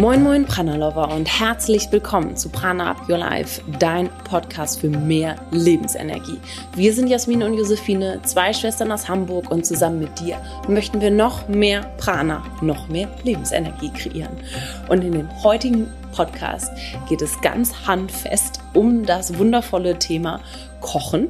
Moin Moin Prana Lover und herzlich willkommen zu Prana Up Your Life, dein Podcast für mehr Lebensenergie. Wir sind Jasmin und Josephine, zwei Schwestern aus Hamburg und zusammen mit dir möchten wir noch mehr Prana, noch mehr Lebensenergie kreieren. Und in dem heutigen Podcast geht es ganz handfest um das wundervolle Thema Kochen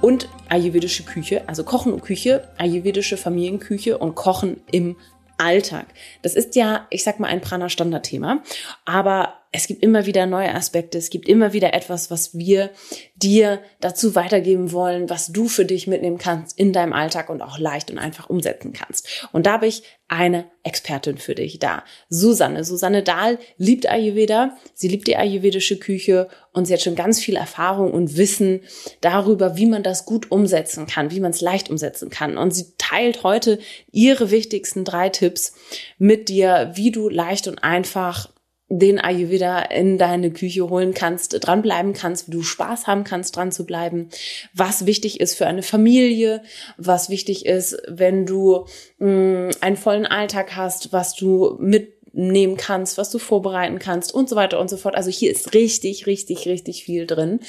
und ayurvedische Küche, also Kochen und Küche, ayurvedische Familienküche und Kochen im Alltag. Das ist ja, ich sag mal, ein Prana-Standardthema, aber es gibt immer wieder neue Aspekte, es gibt immer wieder etwas, was wir dir dazu weitergeben wollen, was du für dich mitnehmen kannst in deinem Alltag und auch leicht und einfach umsetzen kannst. Und da habe ich eine Expertin für dich da. Susanne. Susanne Dahl liebt Ayurveda, sie liebt die ayurvedische Küche und sie hat schon ganz viel Erfahrung und Wissen darüber, wie man das gut umsetzen kann, wie man es leicht umsetzen kann. Und sie teilt heute ihre wichtigsten drei Tipps mit dir, wie du leicht und einfach den Ayurveda in deine Küche holen kannst, dranbleiben kannst, wie du Spaß haben kannst, dran zu bleiben, was wichtig ist für eine Familie, was wichtig ist, wenn du mh, mm, einen vollen Alltag hast, was du mitnehmen kannst, was du vorbereiten kannst und so weiter und so fort. Also hier ist richtig, richtig, richtig viel drin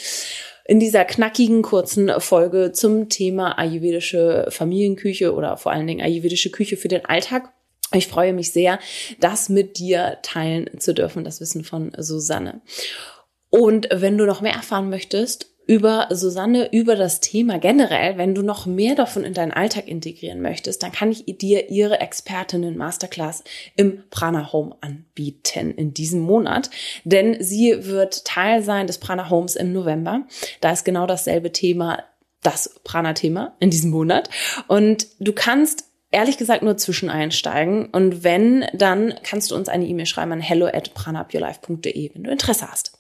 in dieser knackigen kurzen Folge zum Thema ayurvedische Familienküche oder vor allen Dingen ayurvedische Küche für den Alltag. Ich freue mich sehr, das mit dir teilen zu dürfen, das Wissen von Susanne. Und wenn du noch mehr erfahren möchtest über Susanne, über das Thema generell, wenn du noch mehr davon in deinen Alltag integrieren möchtest, dann kann ich dir ihre Expertinnen Masterclass im Prana Home anbieten in diesem Monat, denn sie wird Teil sein des Prana Homes im November. Da ist genau dasselbe Thema das Prana-Thema in diesem Monat. Und du kannst ehrlich gesagt nur zwischen einsteigen. Und wenn, dann kannst du uns eine E-Mail schreiben an hello at pranaupyourlife.de, wenn du Interesse hast.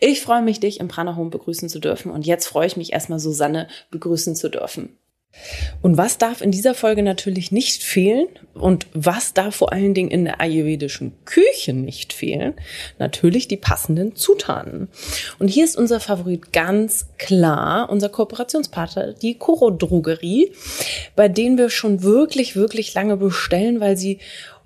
Ich freue mich, dich im Prana Home begrüßen zu dürfen. Und jetzt freue ich mich erstmal, Susanne begrüßen zu dürfen. Und was darf in dieser Folge natürlich nicht fehlen und was darf vor allen Dingen in der ayurvedischen Küche nicht fehlen? Natürlich die passenden Zutaten. Und hier ist unser Favorit ganz klar, unser Kooperationspartner, die Koro Drogerie, bei denen wir schon wirklich, wirklich lange bestellen, weil sie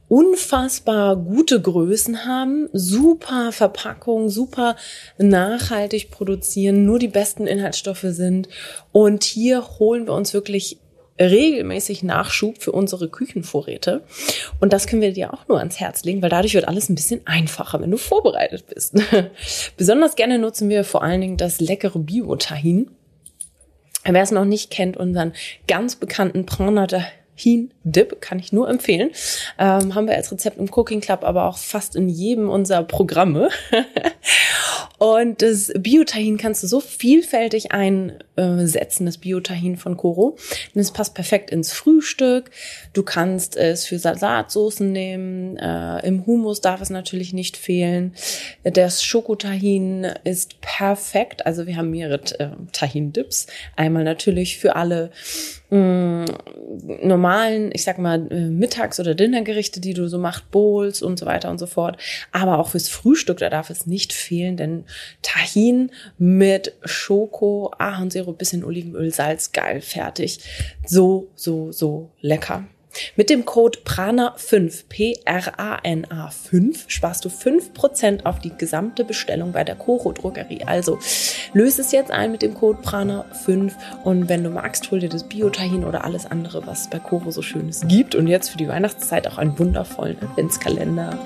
unfassbar gute Größen haben, super Verpackung, super nachhaltig produzieren, nur die besten Inhaltsstoffe sind. Und hier holen wir uns wirklich regelmäßig Nachschub für unsere Küchenvorräte. Und das können wir dir auch nur ans Herz legen, weil dadurch wird alles ein bisschen einfacher, wenn du vorbereitet bist. Besonders gerne nutzen wir vor allen Dingen das leckere Bio-Tahin. Wer es noch nicht kennt, unseren ganz bekannten Prana Hin Dip, kann ich nur empfehlen. Ähm, haben wir als Rezept im Cooking Club, aber auch fast in jedem unserer Programme. Und das Biotahin kannst du so vielfältig einsetzen, das Biotahin von Koro. Denn es passt perfekt ins Frühstück. Du kannst es für Salatsoßen nehmen. Äh, Im Hummus darf es natürlich nicht fehlen. Das Schokotahin ist perfekt. Also wir haben mehrere äh, Tahin-Dips. Einmal natürlich für alle mh, mm, normalen, ich sag mal, äh, Mittags- oder Dinnergerichte, die du so machst, Bowls und so weiter und so fort. Aber auch fürs Frühstück, da darf es nicht fehlen, denn Tahin mit Schoko, Ahornsirup, bisschen Olivenöl, Salz, geil, fertig. So, so, so lecker. Mit dem Code PRANA5, P-R-A-N-A 5, sparst du 5% auf die gesamte Bestellung bei der Coro Drogerie. Also löse es jetzt ein mit dem Code PRANA5 und wenn du magst, hol dir das Biotahin oder alles andere, was bei Coro so schönes gibt und jetzt für die Weihnachtszeit auch einen wundervollen Adventskalender.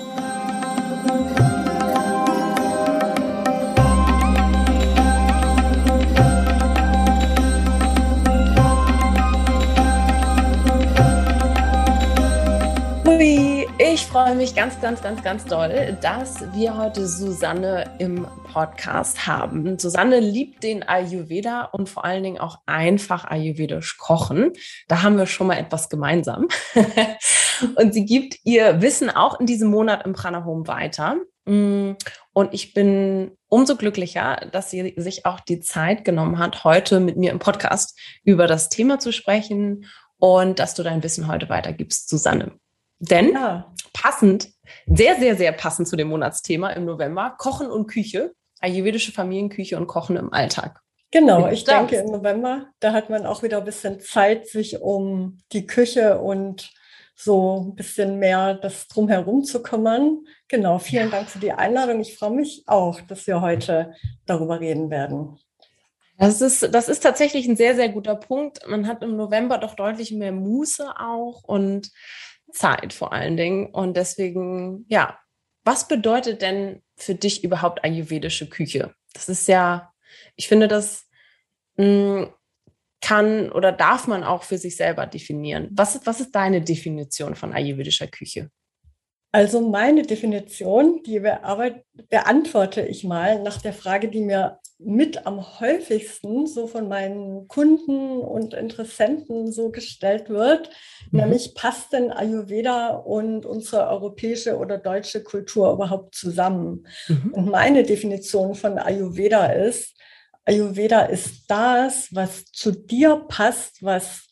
Freue mich ganz, ganz, ganz, ganz doll, dass wir heute Susanne im Podcast haben. Susanne liebt den Ayurveda und vor allen Dingen auch einfach ayurvedisch kochen. Da haben wir schon mal etwas gemeinsam. und sie gibt ihr Wissen auch in diesem Monat im Prana Home weiter. Mm, und ich bin umso glücklicher, dass sie sich auch die Zeit genommen hat, heute mit mir im Podcast über das Thema zu sprechen und dass du dein Wissen heute weitergibst, Susanne. Denn ja. passend, sehr, sehr, sehr passend zu dem Monatsthema im November, Kochen und Küche, ayurvedische Familienküche und Kochen im Alltag. Genau, ich denke im November, da hat man auch wieder ein bisschen Zeit, sich um die Küche und so ein bisschen mehr das drumherum zu kümmern. Genau, vielen Dank für die Einladung. Ich freue mich auch, dass wir heute darüber reden werden. Das ist, das ist tatsächlich ein sehr, sehr guter Punkt. Man hat im November doch deutlich mehr Muße auch und Zeit vor allen Dingen. Und deswegen, ja, was bedeutet denn für dich überhaupt ayurvedische Küche? Das ist ja, ich finde, das mh, hm, kann oder darf man auch für sich selber definieren. Was, was ist deine Definition von ayurvedischer Küche? Also meine Definition, die beantworte ich mal nach der Frage, die mir mit am häufigsten so von meinen Kunden und Interessenten so gestellt wird, mhm. nämlich passt denn Ayurveda und unsere europäische oder deutsche Kultur überhaupt zusammen? Mhm. Und meine Definition von Ayurveda ist, Ayurveda ist das, was zu dir passt, was,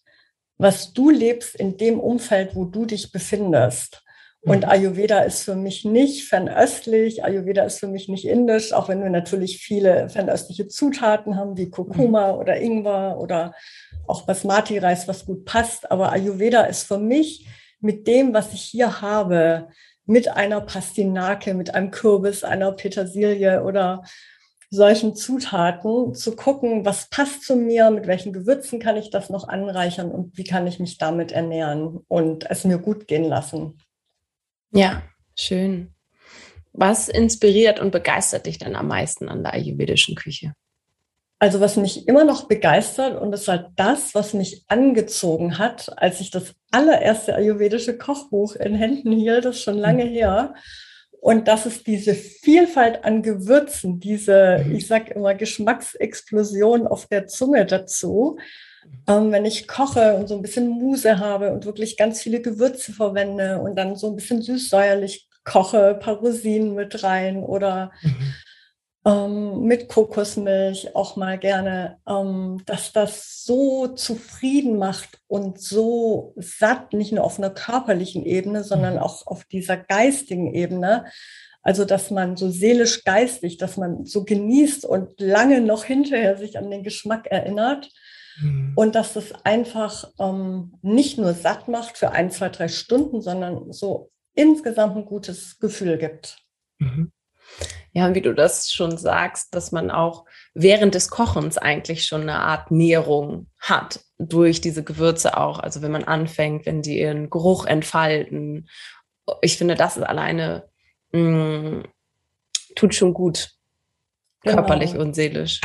was du lebst in dem Umfeld, wo du dich befindest. Und mhm. Ayurveda ist für mich nicht fernöstlich, Ayurveda ist für mich nicht indisch, auch wenn wir natürlich viele fernöstliche Zutaten haben, wie Kurkuma mhm. oder Ingwer oder auch Basmati-Reis, was gut passt. Aber Ayurveda ist für mich mit dem, was ich hier habe, mit einer Pastinake, mit einem Kürbis, einer Petersilie oder solchen Zutaten zu gucken, was passt zu mir, mit welchen Gewürzen kann ich das noch anreichern und wie kann ich mich damit ernähren und es mir gut gehen lassen. Ja, schön. Was inspiriert und begeistert dich dann am meisten an der ayurvedischen Küche? Also was mich immer noch begeistert und ist halt das, was mich angezogen hat, als ich das allererste ayurvedische Kochbuch in Händen hielt, das ist schon lange mhm. her. Und das ist diese Vielfalt an Gewürzen, diese, mhm. ich sag immer, Geschmacksexplosion auf der Zunge dazu. Ähm, wenn ich koche und so ein bisschen Muse habe und wirklich ganz viele Gewürze verwende und dann so ein bisschen süß-säuerlich koche, ein paar Rosinen mit rein oder mhm. ähm, mit Kokosmilch auch mal gerne, ähm, dass das so zufrieden macht und so satt, nicht nur auf einer körperlichen Ebene, sondern mhm. auch auf dieser geistigen Ebene. Also, dass man so seelisch-geistig, dass man so genießt und lange noch hinterher sich an den Geschmack erinnert. Mhm. Und dass es einfach ähm, nicht nur satt macht für ein, zwei, drei Stunden, sondern so insgesamt ein gutes Gefühl gibt. Mhm. Ja, wie du das schon sagst, dass man auch während des Kochens eigentlich schon eine Art Nährung hat durch diese Gewürze auch. Also wenn man anfängt, wenn die ihren Geruch entfalten. Ich finde, das ist alleine mh, mm, tut schon gut, genau. körperlich und seelisch.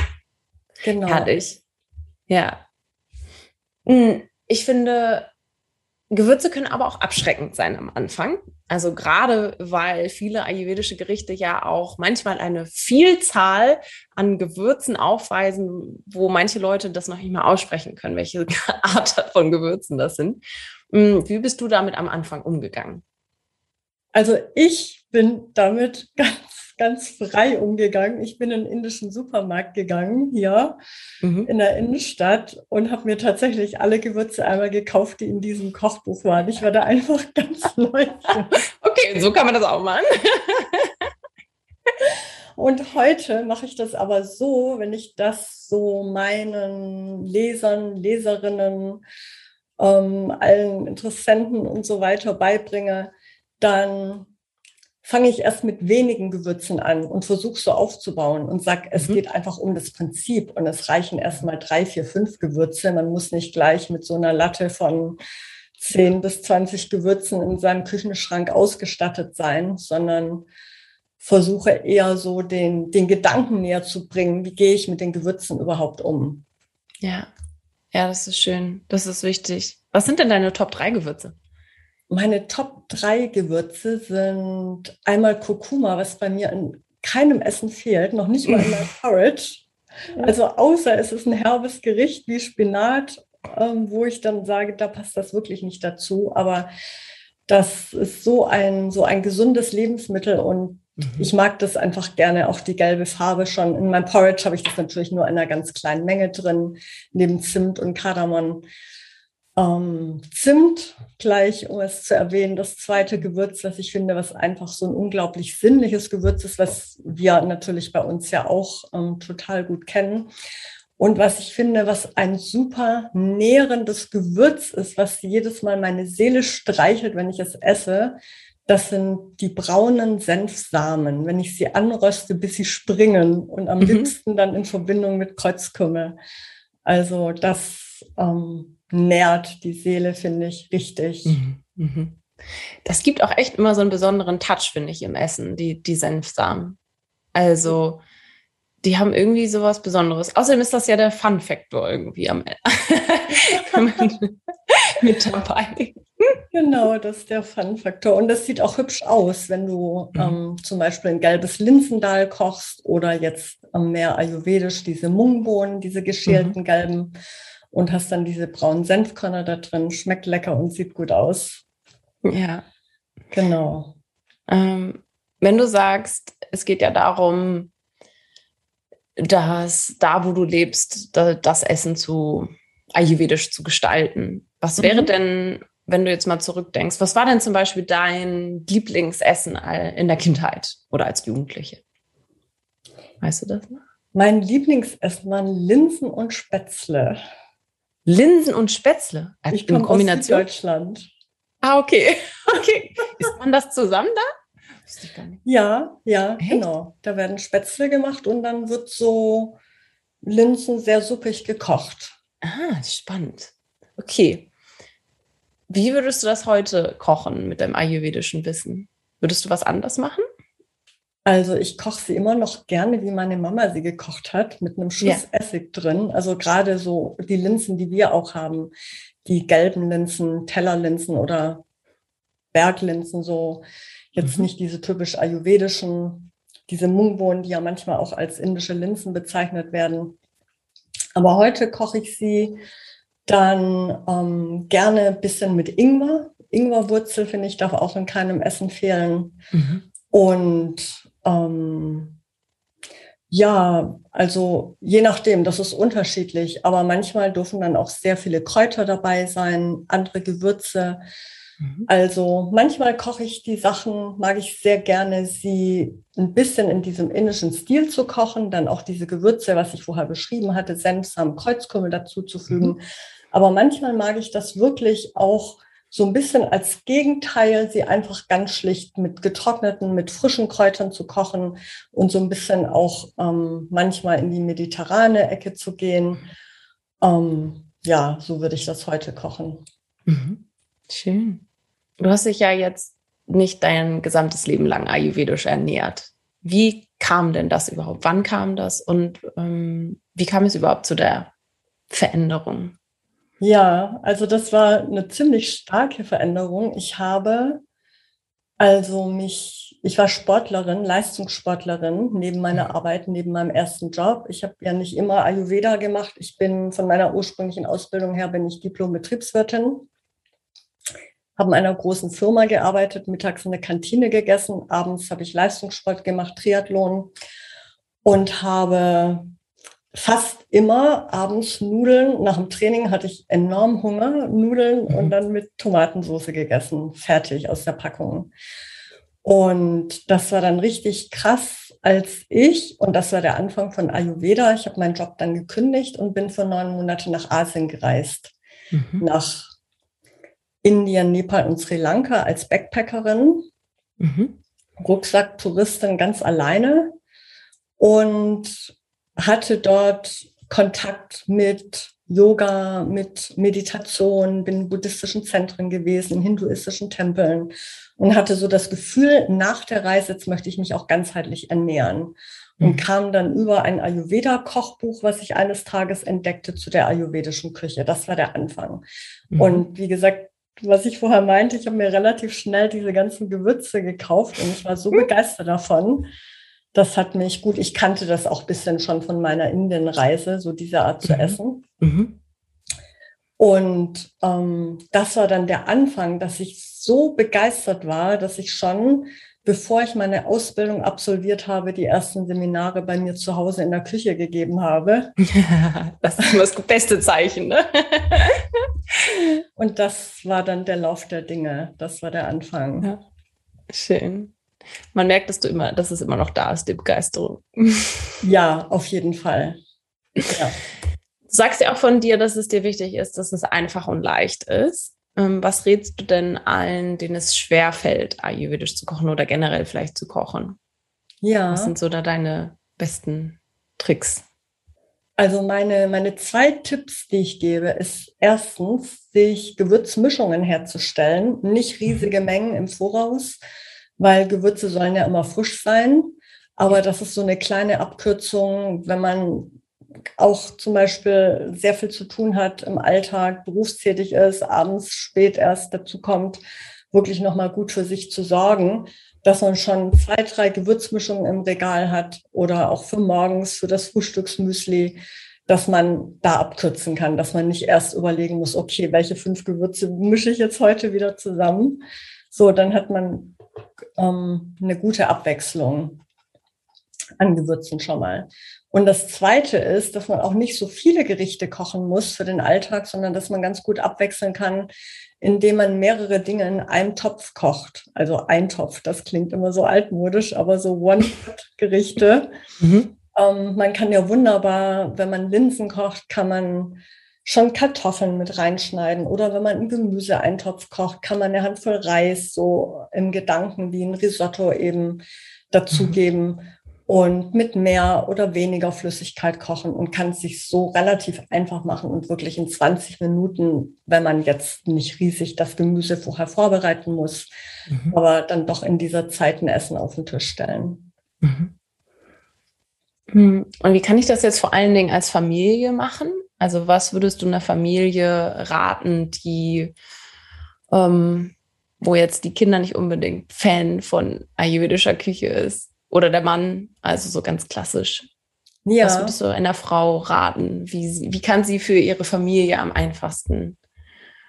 Genau. Herrlich. Ja. Hm, ich finde, Gewürze können aber auch abschreckend sein am Anfang. Also gerade weil viele ayurvedische Gerichte ja auch manchmal eine Vielzahl an Gewürzen aufweisen, wo manche Leute das noch nicht mal aussprechen können, welche Art von Gewürzen das sind. Hm, wie bist du damit am Anfang umgegangen? Also ich bin damit ganz ganz frei umgegangen. Ich bin in den indischen Supermarkt gegangen, hier mhm. in der Innenstadt und habe mir tatsächlich alle Gewürze einmal gekauft, die in diesem Kochbuch waren. Ich war da einfach ganz neu. okay, so kann man das auch machen. Und heute mache ich das aber so, wenn ich das so meinen Lesern, Leserinnen, ähm, allen Interessenten und so weiter beibringe, dann fange ich erst mit wenigen Gewürzen an und versuche so aufzubauen und sag, es mhm. geht einfach um das Prinzip und es reichen erstmal drei, vier, fünf Gewürze. Man muss nicht gleich mit so einer Latte von 10 bis 20 Gewürzen in seinem Küchenschrank ausgestattet sein, sondern versuche eher so den, den Gedanken näher zu bringen, wie gehe ich mit den Gewürzen überhaupt um. Ja, ja, das ist schön. Das ist wichtig. Was sind denn deine Top 3 Gewürze? Meine Top 3 Gewürze sind einmal Kurkuma, was bei mir in keinem Essen fehlt, noch nicht mal in meinem Porridge. Also außer es ist ein herbes Gericht wie Spinat, ähm, wo ich dann sage, da passt das wirklich nicht dazu. Aber das ist so ein, so ein gesundes Lebensmittel und mhm. ich mag das einfach gerne, auch die gelbe Farbe schon. In meinem Porridge habe ich das natürlich nur in einer ganz kleinen Menge drin, neben Zimt und Kardamom. Ähm, Zimt, gleich, um es zu erwähnen, das zweite Gewürz, was ich finde, was einfach so ein unglaublich sinnliches Gewürz ist, was wir natürlich bei uns ja auch ähm, total gut kennen. Und was ich finde, was ein super nährendes Gewürz ist, was jedes Mal meine Seele streichelt, wenn ich es esse, das sind die braunen Senfsamen, wenn ich sie anröste, bis sie springen und am mhm. liebsten dann in Verbindung mit Kreuzkümmel. Also das ähm, nährt die Seele, finde ich, richtig. Mhm. Mhm. Das gibt auch echt immer so einen besonderen Touch, finde ich, im Essen, die, die Senfsamen. Also die haben irgendwie sowas Besonderes. Außerdem ist das ja der Fun-Faktor irgendwie am Ende. mit dabei. Genau, das ist der Fun-Faktor. Und das sieht auch hübsch aus, wenn du mhm. ähm, zum Beispiel ein gelbes Linsendal kochst oder jetzt am Meer ayurvedisch diese Mungbohnen, diese geschälten mhm. gelben und hast dann diese braunen Senfkörner da drin. Schmeckt lecker und sieht gut aus. Ja. Genau. Ähm, wenn du sagst, es geht ja darum, dass da, wo du lebst, das Essen zu ayurvedisch zu gestalten. Was wäre mhm. denn, wenn du jetzt mal zurückdenkst, was war denn zum Beispiel dein Lieblingsessen in der Kindheit oder als Jugendliche? Weißt du das noch? Mein Lieblingsessen waren Linsen und Spätzle. Linsen und Spätzle? Als ich komme aus Deutschland. Ah, okay. okay. Ist man das zusammen da? Ja, ja, Echt? genau. Da werden Spätzle gemacht und dann wird so Linsen sehr suppig gekocht. Ah, spannend. Okay. Wie würdest du das heute kochen mit deinem ayurvedischen Wissen? Würdest du was anders machen? Also ich koche sie immer noch gerne, wie meine Mama sie gekocht hat, mit einem Schuss ja. Essig drin. Also gerade so die Linsen, die wir auch haben, die gelben Linsen, Tellerlinsen oder Berglinsen, so Jetzt mhm. nicht diese typisch ayurvedischen, diese Mungbohnen, die ja manchmal auch als indische Linsen bezeichnet werden. Aber heute koche ich sie dann ähm, gerne ein bisschen mit Ingwer. Ingwerwurzel, finde ich, darf auch in keinem Essen fehlen. Mhm. Und ähm, ja, also je nachdem, das ist unterschiedlich, aber manchmal dürfen dann auch sehr viele Kräuter dabei sein, andere Gewürze. Mhm. Also manchmal koche ich die Sachen, mag ich sehr gerne, sie ein bisschen in diesem indischen Stil zu kochen, dann auch diese Gewürze, was ich vorher beschrieben hatte, Senfsamen, Kreuzkümmel dazu zu fügen. Mhm. Aber manchmal mag ich das wirklich auch so ein bisschen als Gegenteil, sie einfach ganz schlicht mit getrockneten, mit frischen Kräutern zu kochen und so ein bisschen auch ähm, manchmal in die mediterrane Ecke zu gehen. Ähm, ja, so würde ich das heute kochen. Mhm. Schön. Du hast dich ja jetzt nicht dein gesamtes Leben lang ayurvedisch ernährt. Wie kam denn das überhaupt? Wann kam das und ähm, wie kam es überhaupt zu der Veränderung? Ja, also das war eine ziemlich starke Veränderung. Ich habe also mich, ich war Sportlerin, Leistungssportlerin neben meiner mhm. Arbeit, neben meinem ersten Job. Ich habe ja nicht immer Ayurveda gemacht. Ich bin von meiner ursprünglichen Ausbildung her bin ich Diplom-Betriebswirtin habe in einer großen Firma gearbeitet, mittags in der Kantine gegessen, abends habe ich Leistungssport gemacht, Triathlon und habe fast immer abends Nudeln. Nach dem Training hatte ich enorm Hunger, Nudeln mhm. und dann mit Tomatensauce gegessen, fertig aus der Packung. Und das war dann richtig krass, als ich, und das war der Anfang von Ayurveda, ich habe meinen Job dann gekündigt und bin für neun Monate nach Asien gereist. Mhm. Nach Indien, Nepal und Sri Lanka als Backpackerin, mhm. Rucksack-Touristin ganz alleine und hatte dort Kontakt mit Yoga, mit Meditation, bin in buddhistischen Zentren gewesen, in hinduistischen Tempeln und hatte so das Gefühl, nach der Reise, jetzt möchte ich mich auch ganzheitlich ernähren. Und mhm. kam dann über ein Ayurveda-Kochbuch, was ich eines Tages entdeckte, zu der ayurvedischen Küche. Das war der Anfang. Mhm. Und wie gesagt, was ich vorher meinte, ich habe mir relativ schnell diese ganzen Gewürze gekauft und ich war so begeistert davon. Das hat mich gut, ich kannte das auch ein bisschen schon von meiner Indienreise, so diese Art zu mhm. essen. Mhm. Und ähm, das war dann der Anfang, dass ich so begeistert war, dass ich schon bevor ich meine Ausbildung absolviert habe, die ersten Seminare bei mir zu Hause in der Küche gegeben habe. das ist das beste Zeichen. Ne? Und das war dann der Lauf der Dinge. Das war der Anfang. Ja. Schön. Man merkt, dass du immer, dass es immer noch da ist, die Begeisterung. ja, auf jeden Fall. Ja. Du sagst ja auch von dir, dass es dir wichtig ist, dass es einfach und leicht ist. Ähm, was rätst du denn allen, denen es schwerfällt, ayurvedisch zu kochen oder generell vielleicht zu kochen? Ja. Was sind so da deine besten Tricks? Also meine, meine zwei Tipps, die ich gebe, ist erstens, sich Gewürzmischungen herzustellen, nicht riesige mhm. Mengen im Voraus, weil Gewürze sollen ja immer frisch sein. Aber das ist so eine kleine Abkürzung, wenn man auch zum Beispiel sehr viel zu tun hat im Alltag, berufstätig ist, abends spät erst dazu kommt, wirklich nochmal gut für sich zu sorgen, dass man schon zwei, drei Gewürzmischungen im Regal hat oder auch für morgens, für das Frühstücksmüsli, dass man da abkürzen kann, dass man nicht erst überlegen muss, okay, welche fünf Gewürze mische ich jetzt heute wieder zusammen. So, dann hat man ähm, eine gute Abwechslung an Gewürzen schon mal. Und das Zweite ist, dass man auch nicht so viele Gerichte kochen muss für den Alltag, sondern dass man ganz gut abwechseln kann, indem man mehrere Dinge in einem Topf kocht. Also ein Topf, das klingt immer so altmodisch, aber so One-Pot-Gerichte. Mhm. Ähm, man kann ja wunderbar, wenn man Linsen kocht, kann man schon Kartoffeln mit reinschneiden. Oder wenn man einen Gemüseeintopf kocht, kann man eine Handvoll Reis so im Gedanken wie ein Risotto eben dazugeben. Mhm und mit mehr oder weniger Flüssigkeit kochen und kann es sich so relativ einfach machen und wirklich in 20 Minuten, wenn man jetzt nicht riesig das Gemüse vorher vorbereiten muss, mhm. aber dann doch in dieser Zeit ein Essen auf den Tisch stellen. Mhm. Hm. Und wie kann ich das jetzt vor allen Dingen als Familie machen? Also was würdest du einer Familie raten, die, ähm, wo jetzt die Kinder nicht unbedingt Fan von ayurvedischer Küche ist? Oder der Mann, also so ganz klassisch. Ja. Was würdest du einer Frau raten? Wie, wie kann sie für ihre Familie am einfachsten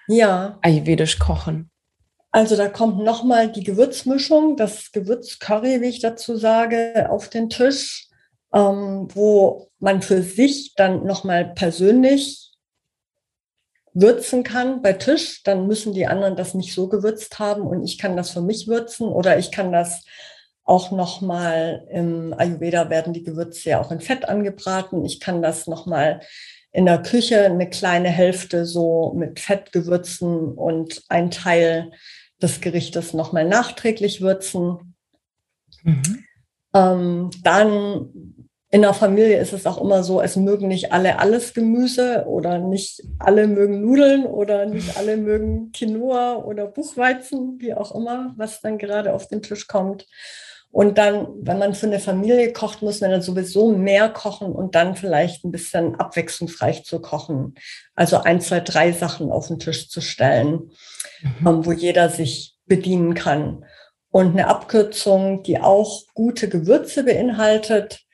ja. ayurvedisch kochen? Also da kommt nochmal die Gewürzmischung, das Gewürzcurry, wie ich dazu sage, auf den Tisch, ähm, wo man für sich dann nochmal persönlich würzen kann bei Tisch. Dann müssen die anderen das nicht so gewürzt haben und ich kann das für mich würzen oder ich kann das auch nochmal im Ayurveda werden die Gewürze ja auch in Fett angebraten. Ich kann das nochmal in der Küche eine kleine Hälfte so mit Fett gewürzen und ein Teil des Gerichtes nochmal nachträglich würzen. Mhm. Ähm, dann in der Familie ist es auch immer so, es mögen nicht alle alles Gemüse oder nicht alle mögen Nudeln oder nicht alle mögen Quinoa oder Buchweizen, wie auch immer, was dann gerade auf den Tisch kommt. Und dann, wenn man für eine Familie kocht, muss man dann sowieso mehr kochen und dann vielleicht ein bisschen abwechslungsreich zu kochen. Also ein, zwei, drei Sachen auf den Tisch zu stellen, mhm. Ähm, wo jeder sich bedienen kann. Und eine Abkürzung, die auch gute Gewürze beinhaltet,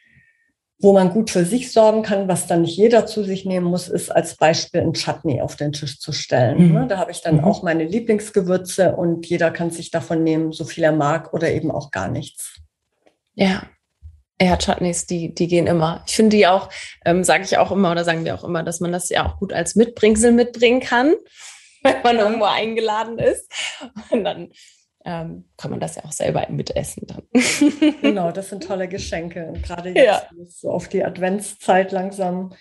wo man gut für sich sorgen kann, was dann nicht jeder zu sich nehmen muss, ist als Beispiel ein Chutney auf den Tisch zu stellen. Mhm. Ne, da habe ich dann mhm. auch meine Lieblingsgewürze und jeder kann sich davon nehmen, so viel er mag oder eben auch gar nichts. Ja. Ja, Chutneys, die, die gehen immer. Ich finde die auch, ähm, sage ich auch immer oder sagen wir auch immer, dass man das ja auch gut als Mitbringsel mitbringen kann, wenn man irgendwo eingeladen ist. Und dann ähm, kann man das ja auch selber mitessen dann. genau, das sind tolle Geschenke. Und gerade jetzt, ja. wo es so auf die Adventszeit langsam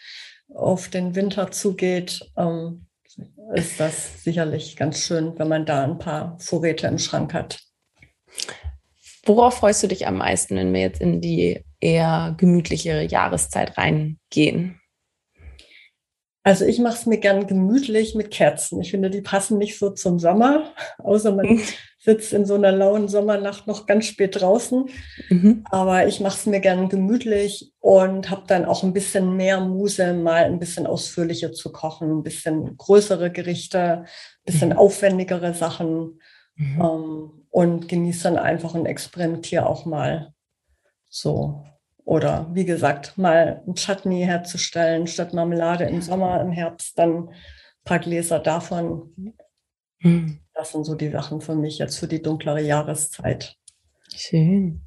auf den Winter zugeht, ähm, ist das sicherlich ganz schön, wenn man da ein paar Vorräte im Schrank hat. Worauf freust du dich am meisten, wenn wir jetzt in die eher gemütlichere Jahreszeit reingehen? Also ich mache es mir gern gemütlich mit Kerzen. Ich finde, die passen nicht so zum Sommer, außer man sitzt in so einer lauen Sommernacht noch ganz spät draußen. Mhm. Aber ich mache es mir gern gemütlich und habe dann auch ein bisschen mehr Muse, mal ein bisschen ausführlicher zu kochen, ein bisschen größere Gerichte, ein bisschen mhm. aufwendigere Sachen mhm. ähm, und genieße dann einfach und experimentiere auch mal so oder wie gesagt, mal ein Chutney herzustellen statt Marmelade im Sommer, im Herbst dann ein paar Gläser davon. Hm. Das sind so die Sachen für mich jetzt für die dunklere Jahreszeit. Schön.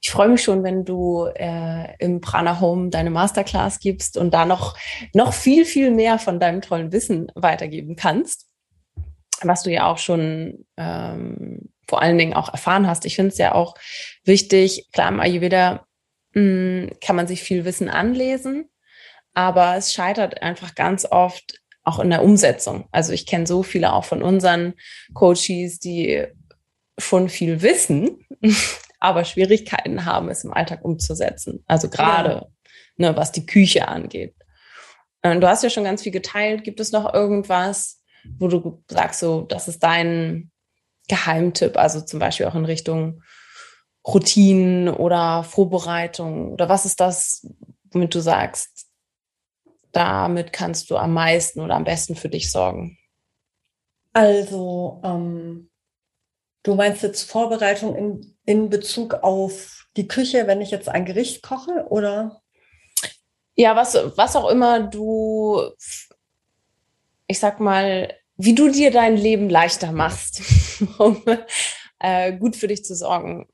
Ich freue mich schon, wenn du äh, im Prana Home deine Masterclass gibst und da noch, noch viel, viel mehr von deinem tollen Wissen weitergeben kannst, was du ja auch schon ähm, vor allen Dingen auch erfahren hast. Ich finde es ja auch wichtig, klar, im Ayurveda mh, hm, kann man sich viel Wissen anlesen, aber es scheitert einfach ganz oft auch in der Umsetzung. Also ich kenne so viele auch von unseren Coaches, die schon viel wissen, aber Schwierigkeiten haben, es im Alltag umzusetzen. Also gerade, ja. ne, was die Küche angeht. Und du hast ja schon ganz viel geteilt. Gibt es noch irgendwas, wo du sagst, so, das ist dein Geheimtipp, also zum Beispiel auch in Richtung Routinen oder Vorbereitung? Oder was ist das, womit du sagst, damit kannst du am meisten oder am besten für dich sorgen? Also, ähm, du meinst jetzt Vorbereitung in, in Bezug auf die Küche, wenn ich jetzt ein Gericht koche, oder? Ja, was, was auch immer du, ich sag mal, wie du dir dein Leben leichter machst, um äh, gut für dich zu sorgen.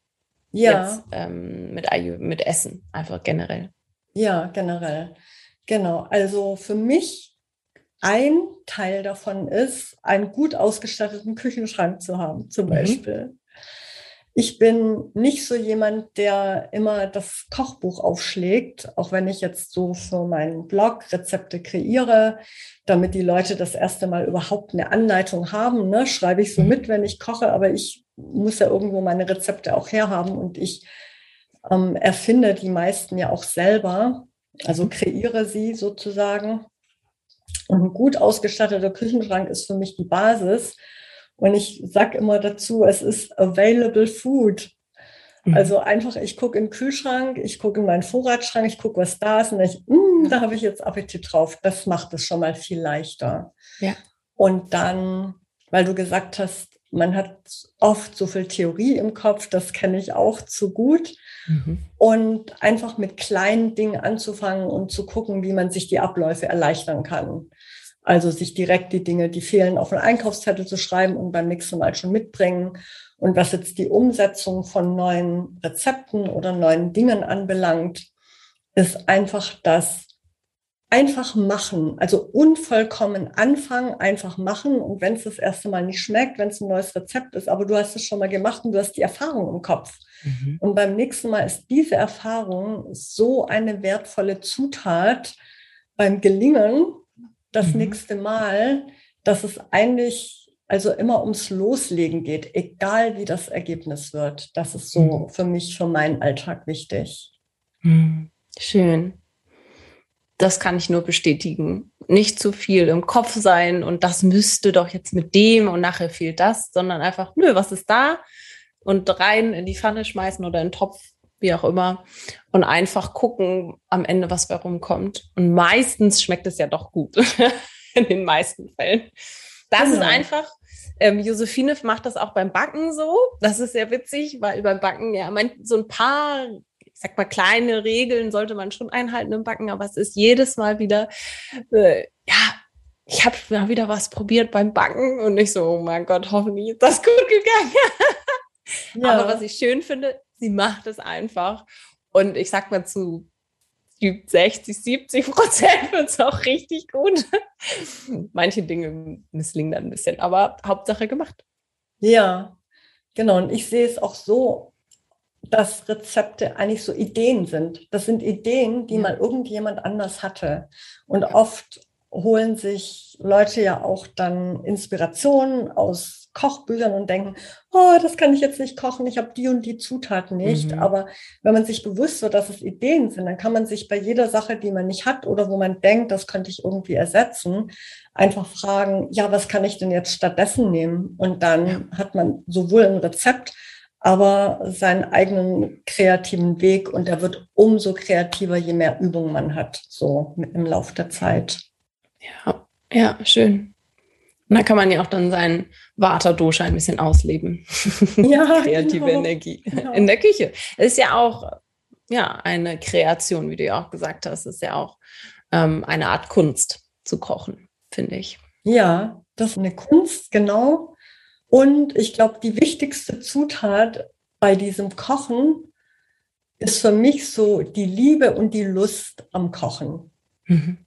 Ja. Jetzt, ähm, mit, mit Essen, einfach generell. Ja, generell. Genau. Also für mich ein Teil davon ist, einen gut ausgestatteten Küchenschrank zu haben, zum mhm. Beispiel. Ich bin nicht so jemand, der immer das Kochbuch aufschlägt, auch wenn ich jetzt so für meinen Blog Rezepte kreiere, damit die Leute das erste Mal überhaupt eine Anleitung haben. Ne? Schreibe ich so mhm. mit, wenn ich koche, aber ich muss ja irgendwo meine Rezepte auch herhaben und ich ähm, erfinde die meisten ja auch selber, also mhm. kreiere sie sozusagen. Und ein gut ausgestatteter Küchenschrank ist für mich die Basis. Und ich sage immer dazu, es ist available food. Mhm. Also einfach, ich gucke in den Kühlschrank, ich gucke in meinen Vorratsschrank, ich gucke, was da ist und ich, mm, da habe ich jetzt Appetit drauf. Das macht es schon mal viel leichter. Ja. Und dann, weil du gesagt hast, man hat oft so viel Theorie im Kopf, das kenne ich auch zu gut. Mhm. Und einfach mit kleinen Dingen anzufangen und zu gucken, wie man sich die Abläufe erleichtern kann. Also sich direkt die Dinge, die fehlen, auf einen Einkaufszettel zu schreiben und beim nächsten Mal schon mitbringen. Und was jetzt die Umsetzung von neuen Rezepten oder neuen Dingen anbelangt, ist einfach das einfach machen, also unvollkommen anfangen, einfach machen. Und wenn es das erste Mal nicht schmeckt, wenn es ein neues Rezept ist, aber du hast es schon mal gemacht und du hast die Erfahrung im Kopf. Mhm. Und beim nächsten Mal ist diese Erfahrung so eine wertvolle Zutat beim Gelingen, das mhm. nächste Mal, dass es eigentlich also immer ums Loslegen geht, egal wie das Ergebnis wird. Das ist so mhm. für mich, für meinen Alltag wichtig. Mhm. Schön. Das kann ich nur bestätigen. Nicht zu viel im Kopf sein und das müsste doch jetzt mit dem und nachher fehlt das, sondern einfach, nö, was ist da? Und rein in die Pfanne schmeißen oder in den Topf wie auch immer, und einfach gucken am Ende, was bei rumkommt. Und meistens schmeckt es ja doch gut, in den meisten Fällen. Das genau. ist einfach, ähm, Josephine macht das auch beim Backen so. Das ist sehr witzig, weil beim Backen ja man, so ein paar, ich sag mal, kleine Regeln sollte man schon einhalten im Backen, aber es ist jedes Mal wieder, äh, ja, ich habe mal wieder was probiert beim Backen und ich so, oh mein Gott, hoffentlich ist das gut gegangen. ja. Aber was ich schön finde, sie macht es einfach. Und ich sag mal zu 60, 70 Prozent wird es auch richtig gut. Manche Dinge misslingen dann ein bisschen, aber Hauptsache gemacht. Ja, genau. Und ich sehe es auch so, dass Rezepte eigentlich so Ideen sind. Das sind Ideen, die ja. mal irgendjemand anders hatte. Und oft holen sich Leute ja auch dann Inspirationen aus Kochbüchern und denken, oh, das kann ich jetzt nicht kochen, ich habe die und die Zutaten nicht. Mhm. Aber wenn man sich bewusst wird, dass es Ideen sind, dann kann man sich bei jeder Sache, die man nicht hat oder wo man denkt, das könnte ich irgendwie ersetzen, einfach fragen, ja, was kann ich denn jetzt stattdessen nehmen? Und dann ja. hat man sowohl ein Rezept, aber seinen eigenen kreativen Weg und der wird umso kreativer, je mehr Übung man hat, so im Laufe der Zeit. Ja, ja, schön. Und da kann man ja auch dann seinen Vata-Dosha ein bisschen ausleben. Ja, Kreative genau. Energie genau. in der Küche. Es ist ja auch ja, eine Kreation, wie du ja auch gesagt hast. Es ist ja auch ähm, eine Art Kunst zu kochen, finde ich. Ja, das ist eine Kunst, genau. Und ich glaube, die wichtigste Zutat bei diesem Kochen ist für mich so die Liebe und die Lust am Kochen. Mhm.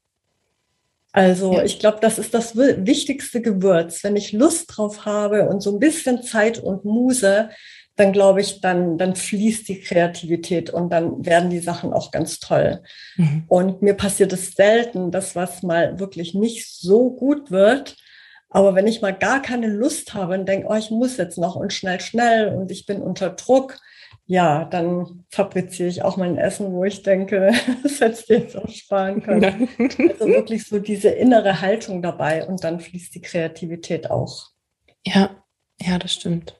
Also ja. ich glaube, das ist das wichtigste Gewürz. Wenn ich Lust drauf habe und so ein bisschen Zeit und Muse, dann glaube ich, dann, dann fließt die Kreativität und dann werden die Sachen auch ganz toll. Mhm. Und mir passiert es selten, dass was mal wirklich nicht so gut wird. Aber wenn ich mal gar keine Lust habe und denke, oh, ich muss jetzt noch und schnell, schnell und ich bin unter Druck, ja, dann fabriziere ich auch mein Essen, wo ich denke, das hättest du jetzt auch sparen können. Also wirklich so diese innere Haltung dabei und dann fließt die Kreativität auch. Ja, ja, das stimmt.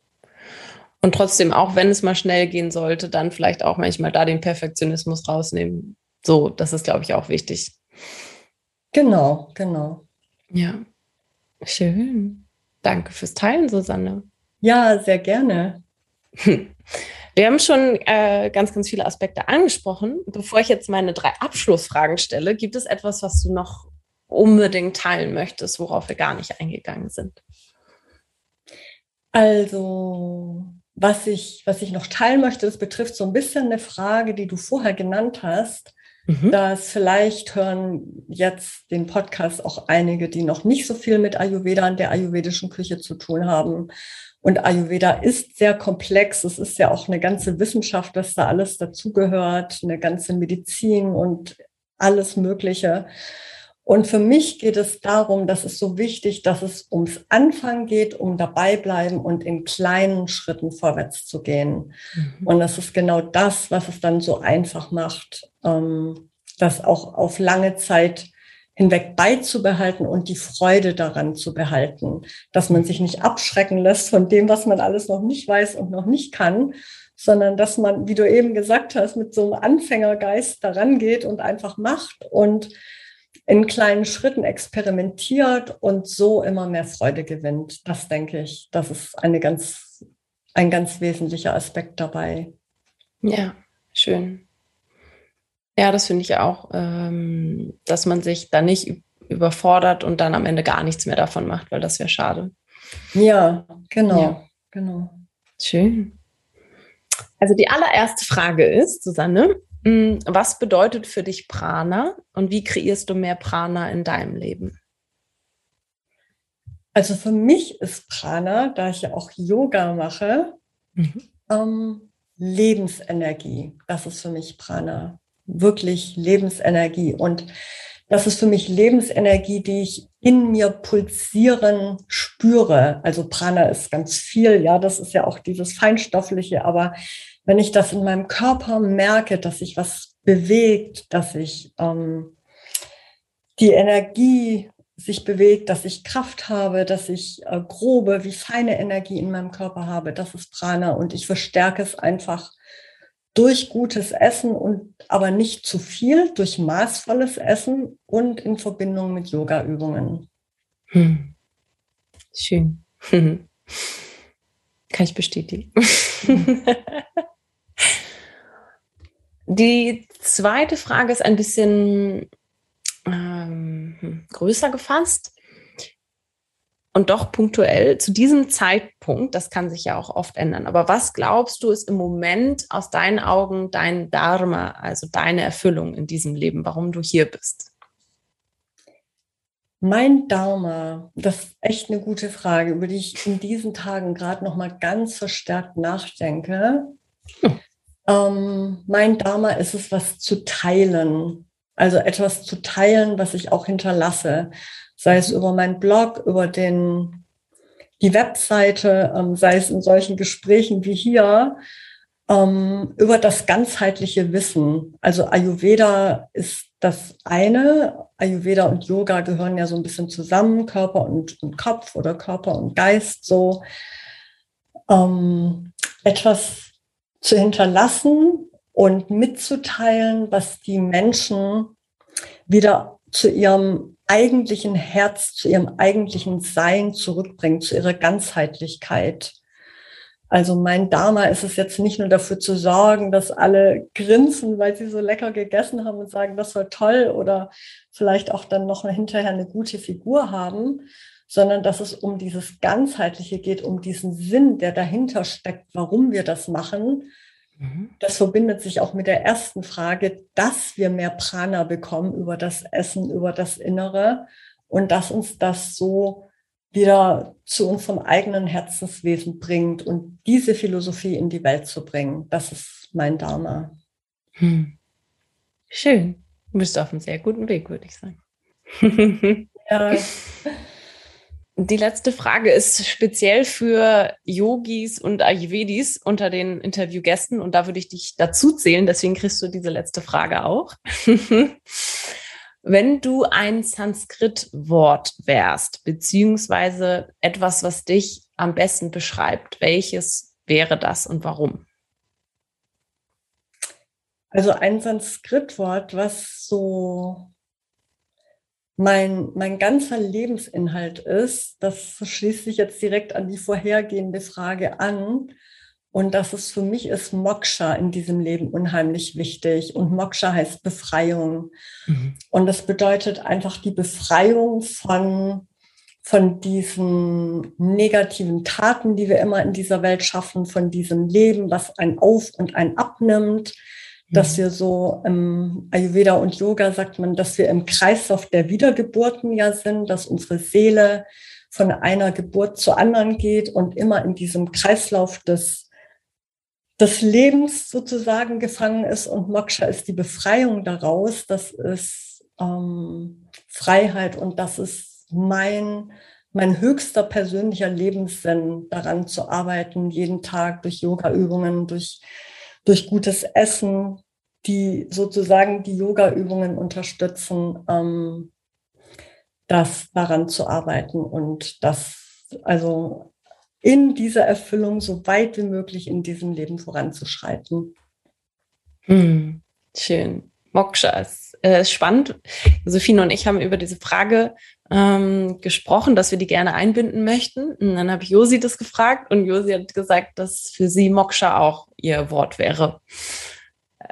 Und trotzdem, auch wenn es mal schnell gehen sollte, dann vielleicht auch manchmal da den Perfektionismus rausnehmen. So, das ist, glaube ich, auch wichtig. Genau, genau. Ja, schön. Danke fürs Teilen, Susanne. Ja, sehr gerne. Wir haben schon äh, ganz, ganz viele Aspekte angesprochen. Bevor ich jetzt meine drei Abschlussfragen stelle, gibt es etwas, was du noch unbedingt teilen möchtest, worauf wir gar nicht eingegangen sind? Also, was ich, was ich noch teilen möchte, das betrifft so ein bisschen eine Frage, die du vorher genannt hast. Mhm. Dass vielleicht hören jetzt den Podcast auch einige, die noch nicht so viel mit Ayurveda und der ayurvedischen Küche zu tun haben. Und Ayurveda ist sehr komplex. Es ist ja auch eine ganze Wissenschaft, was da alles dazugehört, eine ganze Medizin und alles Mögliche. Und für mich geht es darum, dass es so wichtig, dass es ums Anfang geht, um dabei bleiben und in kleinen Schritten vorwärts zu gehen. Mhm. Und das ist genau das, was es dann so einfach macht, ähm, das auch auf lange Zeit hinweg beizubehalten und die Freude daran zu behalten, dass man sich nicht abschrecken lässt von dem, was man alles noch nicht weiß und noch nicht kann, sondern dass man, wie du eben gesagt hast, mit so einem Anfängergeist daran geht und einfach macht und in kleinen Schritten experimentiert und so immer mehr Freude gewinnt. Das denke ich, das ist eine ganz, ein ganz wesentlicher Aspekt dabei. Ja, schön. Ja, das finde ich auch, ähm, dass man sich da nicht überfordert und dann am Ende gar nichts mehr davon macht, weil das wäre schade. Ja, genau, ja. genau. Schön. Also die allererste Frage ist, Susanne, Mm, was bedeutet für dich Prana und wie kreierst du mehr Prana in deinem Leben? Also für mich ist Prana, da ich ja auch Yoga mache, mhm. ähm, Lebensenergie. Das ist für mich Prana. Wirklich Lebensenergie. Und das ist für mich Lebensenergie, die ich in mir pulsieren spüre. Also Prana ist ganz viel, ja, das ist ja auch dieses Feinstoffliche, aber wenn ich das in meinem Körper merke, dass sich was bewegt, dass ich ähm, die Energie sich bewegt, dass ich Kraft habe, dass ich äh, grobe wie feine Energie in meinem Körper habe, das ist Prana und ich verstärke es einfach durch gutes Essen und aber nicht zu viel, durch maßvolles Essen und in Verbindung mit Yoga-Übungen. Hm. Schön. Kann ich bestätigen. Die zweite Frage ist ein bisschen ähm, hm, größer gefasst und doch punktuell zu diesem Zeitpunkt, das kann sich ja auch oft ändern, aber was glaubst du ist im Moment aus deinen Augen dein Dharma, also deine Erfüllung in diesem Leben, warum du hier bist? Mein Dharma, das ist echt eine gute Frage, über die ich in diesen Tagen gerade noch mal ganz verstärkt nachdenke. Hm. Ähm, mein Dharma ist es, was zu teilen. Also etwas zu teilen, was ich auch hinterlasse. Sei es über meinen Blog, über den, die Webseite, ähm, sei es in solchen Gesprächen wie hier, ähm, über das ganzheitliche Wissen. Also Ayurveda ist das eine. Ayurveda und Yoga gehören ja so ein bisschen zusammen, Körper und, und Kopf oder Körper und Geist so. Ähm, etwas zu hinterlassen und mitzuteilen, was die Menschen wieder zu ihrem eigentlichen Herz, zu ihrem eigentlichen Sein zurückbringt, zu ihrer Ganzheitlichkeit. Also mein Dharma ist es jetzt nicht nur dafür zu sorgen, dass alle grinsen, weil sie so lecker gegessen haben und sagen, das war toll oder vielleicht auch dann noch hinterher eine gute Figur haben, sondern dass es um dieses Ganzheitliche geht, um diesen Sinn, der dahinter steckt, warum wir das machen. Mhm. Das verbindet sich auch mit der ersten Frage, dass wir mehr Prana bekommen über das Essen, über das Innere und dass uns das so wieder zu unserem eigenen Herzenswesen bringt und diese Philosophie in die Welt zu bringen. Das ist mein Dharma. Hm. Schön. Du bist auf einem sehr guten Weg, würde ich sagen. ja. Die letzte Frage ist speziell für Yogis und Ayurvedis unter den Interviewgästen und da würde ich dich dazu zählen, deswegen kriegst du diese letzte Frage auch. Wenn du ein Sanskrit-Wort wärst, beziehungsweise etwas, was dich am besten beschreibt, welches wäre das und warum? Also ein Sanskrit-Wort, was so mein, mein ganzer Lebensinhalt ist, das schließt sich jetzt direkt an die vorhergehende Frage an. Und das ist für mich ist Moksha in diesem Leben unheimlich wichtig. Und Moksha heißt Befreiung. Mhm. Und das bedeutet einfach die Befreiung von, von diesen negativen Taten, die wir immer in dieser Welt schaffen, von diesem Leben, was ein auf und ein abnimmt, dass mhm. wir so im Ayurveda und Yoga sagt man, dass wir im Kreislauf der Wiedergeburten ja sind, dass unsere Seele von einer Geburt zur anderen geht und immer in diesem Kreislauf des, des Lebens sozusagen gefangen ist. Und Moksha ist die Befreiung daraus, das ist ähm, Freiheit und das ist mein, mein höchster persönlicher Lebenssinn, daran zu arbeiten, jeden Tag durch Yoga-Übungen, durch durch gutes Essen, die sozusagen die Yoga-Übungen unterstützen, ähm, das daran zu arbeiten und das also in dieser Erfüllung so weit wie möglich in diesem Leben voranzuschreiten. Hm, schön. Moksha ist äh, spannend. Sophie und ich haben über diese Frage ähm, gesprochen, dass wir die gerne einbinden möchten. Und dann habe ich Josi das gefragt und Josi hat gesagt, dass für sie Moksha auch ihr Wort wäre.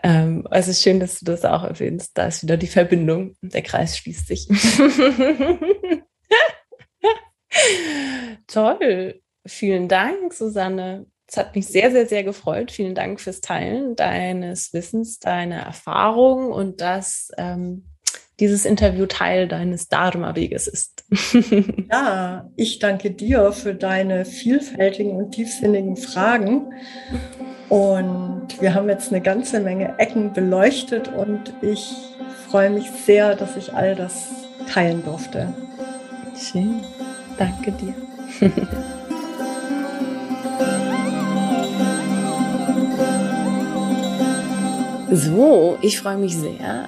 Ähm, es ist schön, dass du das auch erwähnst. Da ist wieder die Verbindung. Der Kreis schließt sich. Toll. Vielen Dank, Susanne. Es hat mich sehr, sehr, sehr gefreut. Vielen Dank fürs Teilen deines Wissens, deiner Erfahrung und dass ähm, dieses Interview Teil deines Dharma-Weges ist. ja, ich danke dir für deine vielfältigen und tiefsinnigen Fragen. Und wir haben jetzt eine ganze Menge Ecken beleuchtet und ich freue mich sehr, dass ich all das teilen durfte. Schön. Danke dir. so, ich freue mich sehr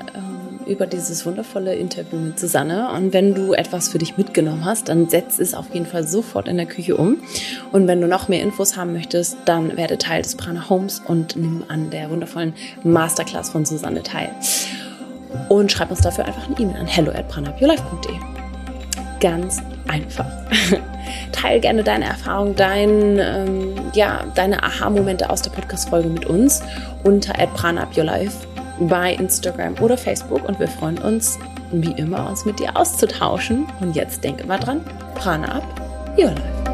über dieses wundervolle Interview mit Susanne. Und wenn du etwas für dich mitgenommen hast, dann setz es auf jeden Fall sofort in der Küche um. Und wenn du noch mehr Infos haben möchtest, dann werde Teil des Prana Homes und nimm an der wundervollen Masterclass von Susanne teil. Und schreib uns dafür einfach eine E-Mail an hello at pranaupyourlife.de. Ganz einfach. Teil gerne deine Erfahrung, dein, ähm, ja, deine Aha-Momente aus der Podcast-Folge mit uns unter at pranaupyourlife.de bei Instagram oder Facebook und wir freuen uns, wie immer, uns mit dir auszutauschen. Und jetzt denke mal dran, Prana ab, your life.